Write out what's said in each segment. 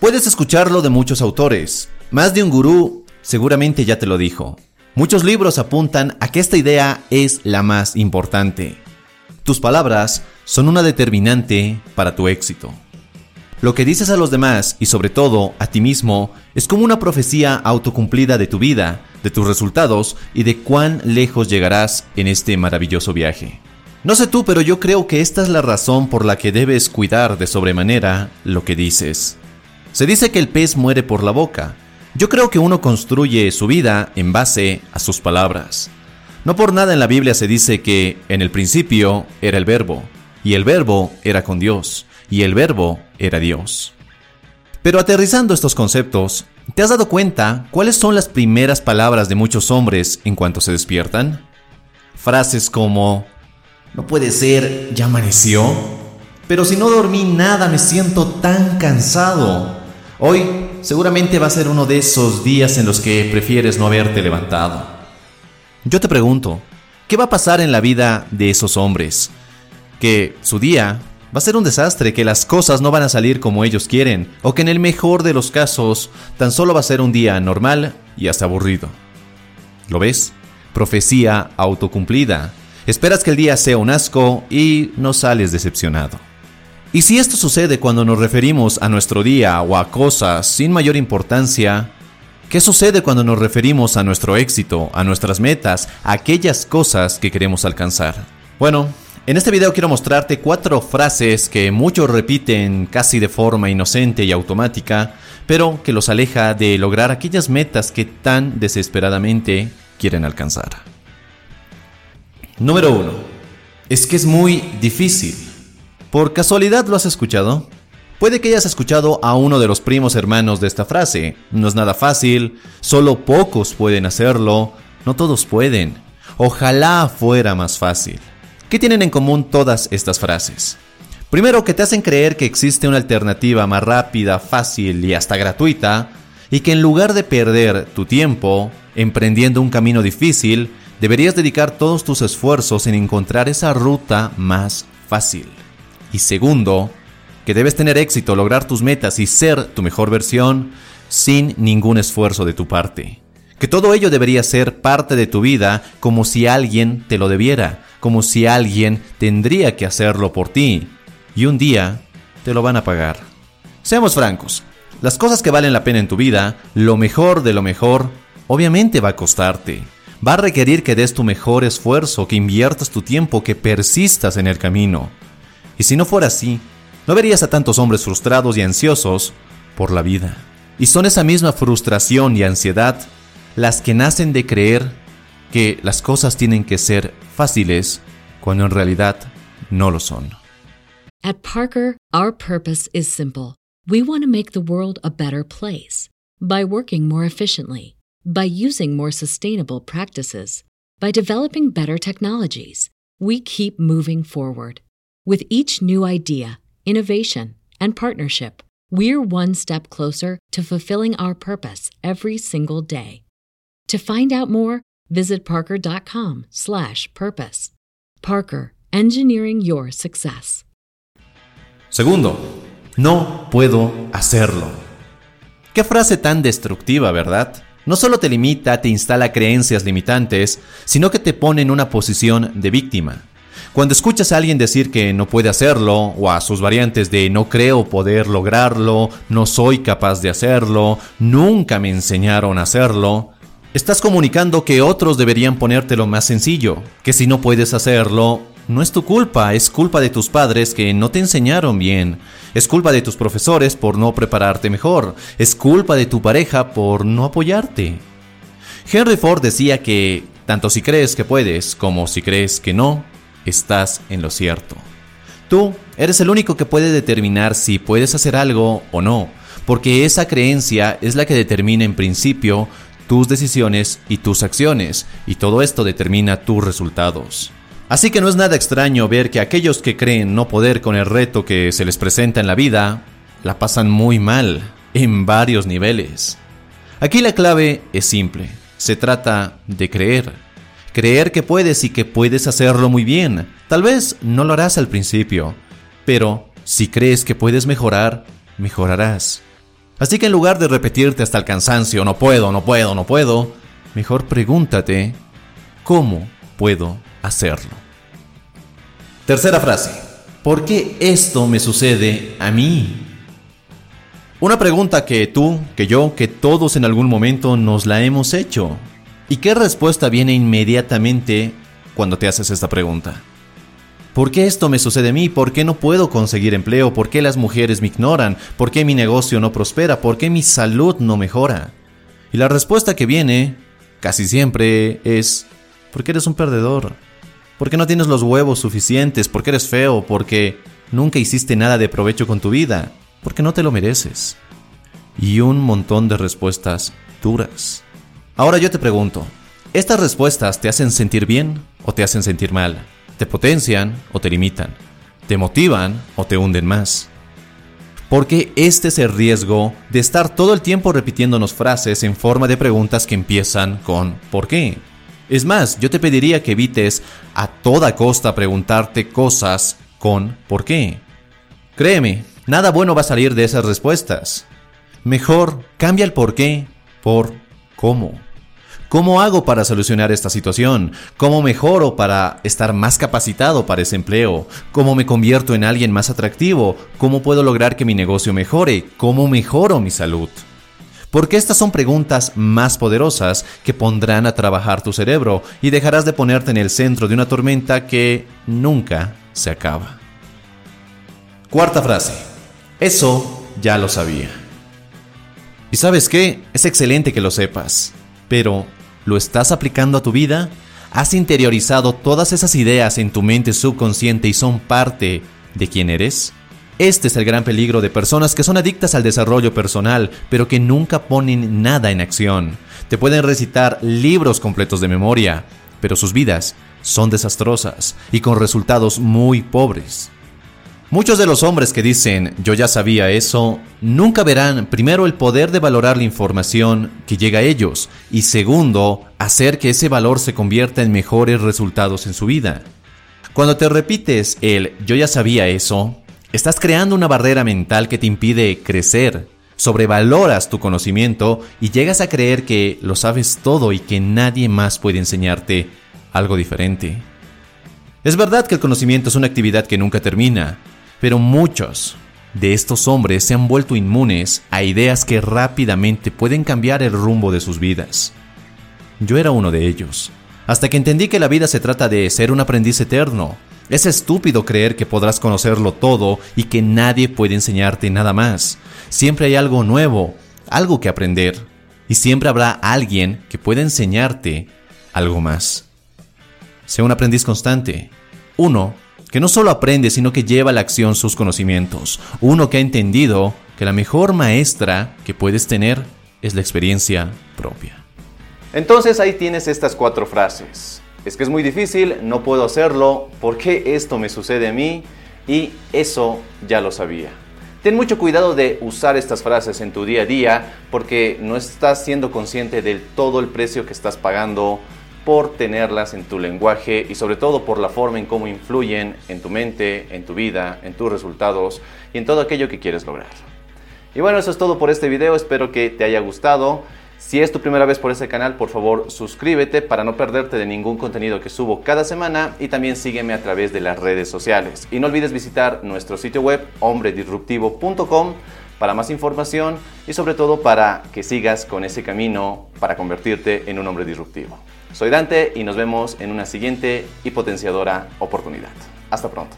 Puedes escucharlo de muchos autores. Más de un gurú seguramente ya te lo dijo. Muchos libros apuntan a que esta idea es la más importante. Tus palabras son una determinante para tu éxito. Lo que dices a los demás y sobre todo a ti mismo es como una profecía autocumplida de tu vida, de tus resultados y de cuán lejos llegarás en este maravilloso viaje. No sé tú, pero yo creo que esta es la razón por la que debes cuidar de sobremanera lo que dices. Se dice que el pez muere por la boca. Yo creo que uno construye su vida en base a sus palabras. No por nada en la Biblia se dice que en el principio era el verbo, y el verbo era con Dios, y el verbo era Dios. Pero aterrizando estos conceptos, ¿te has dado cuenta cuáles son las primeras palabras de muchos hombres en cuanto se despiertan? Frases como, no puede ser, ya amaneció, pero si no dormí nada me siento tan cansado. Hoy seguramente va a ser uno de esos días en los que prefieres no haberte levantado. Yo te pregunto, ¿qué va a pasar en la vida de esos hombres? Que su día va a ser un desastre, que las cosas no van a salir como ellos quieren, o que en el mejor de los casos tan solo va a ser un día normal y hasta aburrido. ¿Lo ves? Profecía autocumplida. Esperas que el día sea un asco y no sales decepcionado. Y si esto sucede cuando nos referimos a nuestro día o a cosas sin mayor importancia, ¿qué sucede cuando nos referimos a nuestro éxito, a nuestras metas, a aquellas cosas que queremos alcanzar? Bueno, en este video quiero mostrarte cuatro frases que muchos repiten casi de forma inocente y automática, pero que los aleja de lograr aquellas metas que tan desesperadamente quieren alcanzar. Número 1. Es que es muy difícil. ¿Por casualidad lo has escuchado? Puede que hayas escuchado a uno de los primos hermanos de esta frase. No es nada fácil, solo pocos pueden hacerlo, no todos pueden. Ojalá fuera más fácil. ¿Qué tienen en común todas estas frases? Primero, que te hacen creer que existe una alternativa más rápida, fácil y hasta gratuita, y que en lugar de perder tu tiempo emprendiendo un camino difícil, deberías dedicar todos tus esfuerzos en encontrar esa ruta más fácil. Y segundo, que debes tener éxito, lograr tus metas y ser tu mejor versión sin ningún esfuerzo de tu parte. Que todo ello debería ser parte de tu vida como si alguien te lo debiera, como si alguien tendría que hacerlo por ti. Y un día te lo van a pagar. Seamos francos, las cosas que valen la pena en tu vida, lo mejor de lo mejor, obviamente va a costarte. Va a requerir que des tu mejor esfuerzo, que inviertas tu tiempo, que persistas en el camino. Y si no fuera así, no verías a tantos hombres frustrados y ansiosos por la vida. Y son esa misma frustración y ansiedad las que nacen de creer que las cosas tienen que ser fáciles cuando en realidad no lo son. At Parker, our purpose is simple. We want to make the world a better place by working more efficiently, by using more sustainable practices, by developing better technologies. We keep moving forward. With each new idea, innovation, and partnership, we're one step closer to fulfilling our purpose every single day. To find out more, visit parker.com/purpose. Parker, engineering your success. Segundo, no puedo hacerlo. Qué frase tan destructiva, ¿verdad? No solo te limita, te instala creencias limitantes, sino que te pone en una posición de víctima. Cuando escuchas a alguien decir que no puede hacerlo, o a sus variantes de no creo poder lograrlo, no soy capaz de hacerlo, nunca me enseñaron a hacerlo, estás comunicando que otros deberían ponértelo más sencillo, que si no puedes hacerlo, no es tu culpa, es culpa de tus padres que no te enseñaron bien, es culpa de tus profesores por no prepararte mejor, es culpa de tu pareja por no apoyarte. Henry Ford decía que tanto si crees que puedes como si crees que no, estás en lo cierto. Tú eres el único que puede determinar si puedes hacer algo o no, porque esa creencia es la que determina en principio tus decisiones y tus acciones, y todo esto determina tus resultados. Así que no es nada extraño ver que aquellos que creen no poder con el reto que se les presenta en la vida, la pasan muy mal, en varios niveles. Aquí la clave es simple, se trata de creer. Creer que puedes y que puedes hacerlo muy bien. Tal vez no lo harás al principio, pero si crees que puedes mejorar, mejorarás. Así que en lugar de repetirte hasta el cansancio, no puedo, no puedo, no puedo, mejor pregúntate, ¿cómo puedo hacerlo? Tercera frase, ¿por qué esto me sucede a mí? Una pregunta que tú, que yo, que todos en algún momento nos la hemos hecho. ¿Y qué respuesta viene inmediatamente cuando te haces esta pregunta? ¿Por qué esto me sucede a mí? ¿Por qué no puedo conseguir empleo? ¿Por qué las mujeres me ignoran? ¿Por qué mi negocio no prospera? ¿Por qué mi salud no mejora? Y la respuesta que viene, casi siempre, es porque eres un perdedor. Porque no tienes los huevos suficientes, porque eres feo, porque nunca hiciste nada de provecho con tu vida, porque no te lo mereces. Y un montón de respuestas duras. Ahora yo te pregunto, ¿estas respuestas te hacen sentir bien o te hacen sentir mal? te potencian o te limitan, te motivan o te hunden más. Porque este es el riesgo de estar todo el tiempo repitiéndonos frases en forma de preguntas que empiezan con ¿por qué? Es más, yo te pediría que evites a toda costa preguntarte cosas con ¿por qué? Créeme, nada bueno va a salir de esas respuestas. Mejor cambia el por qué por cómo. ¿Cómo hago para solucionar esta situación? ¿Cómo mejoro para estar más capacitado para ese empleo? ¿Cómo me convierto en alguien más atractivo? ¿Cómo puedo lograr que mi negocio mejore? ¿Cómo mejoro mi salud? Porque estas son preguntas más poderosas que pondrán a trabajar tu cerebro y dejarás de ponerte en el centro de una tormenta que nunca se acaba. Cuarta frase. Eso ya lo sabía. ¿Y sabes qué? Es excelente que lo sepas, pero ¿Lo estás aplicando a tu vida? ¿Has interiorizado todas esas ideas en tu mente subconsciente y son parte de quién eres? Este es el gran peligro de personas que son adictas al desarrollo personal, pero que nunca ponen nada en acción. Te pueden recitar libros completos de memoria, pero sus vidas son desastrosas y con resultados muy pobres. Muchos de los hombres que dicen yo ya sabía eso, nunca verán primero el poder de valorar la información que llega a ellos y segundo, hacer que ese valor se convierta en mejores resultados en su vida. Cuando te repites el yo ya sabía eso, estás creando una barrera mental que te impide crecer, sobrevaloras tu conocimiento y llegas a creer que lo sabes todo y que nadie más puede enseñarte algo diferente. Es verdad que el conocimiento es una actividad que nunca termina, pero muchos de estos hombres se han vuelto inmunes a ideas que rápidamente pueden cambiar el rumbo de sus vidas. Yo era uno de ellos, hasta que entendí que la vida se trata de ser un aprendiz eterno. Es estúpido creer que podrás conocerlo todo y que nadie puede enseñarte nada más. Siempre hay algo nuevo, algo que aprender, y siempre habrá alguien que pueda enseñarte algo más. Sea un aprendiz constante. Uno que no solo aprende, sino que lleva a la acción sus conocimientos. Uno que ha entendido que la mejor maestra que puedes tener es la experiencia propia. Entonces ahí tienes estas cuatro frases. Es que es muy difícil, no puedo hacerlo, ¿por qué esto me sucede a mí? Y eso ya lo sabía. Ten mucho cuidado de usar estas frases en tu día a día porque no estás siendo consciente del todo el precio que estás pagando por tenerlas en tu lenguaje y sobre todo por la forma en cómo influyen en tu mente, en tu vida, en tus resultados y en todo aquello que quieres lograr. Y bueno, eso es todo por este video, espero que te haya gustado. Si es tu primera vez por este canal, por favor suscríbete para no perderte de ningún contenido que subo cada semana y también sígueme a través de las redes sociales. Y no olvides visitar nuestro sitio web hombredisruptivo.com para más información y sobre todo para que sigas con ese camino para convertirte en un hombre disruptivo. Soy Dante y nos vemos en una siguiente y potenciadora oportunidad. Hasta pronto.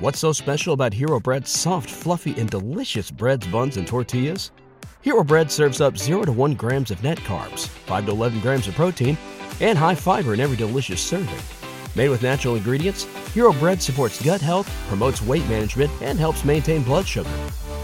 What's so special about Hero Bread's soft, fluffy, and delicious breads, buns, and tortillas? Hero Bread serves up 0 to 1 grams of net carbs, 5 to 11 grams of protein, and high fiber in every delicious serving. Made with natural ingredients, Hero Bread supports gut health, promotes weight management, and helps maintain blood sugar.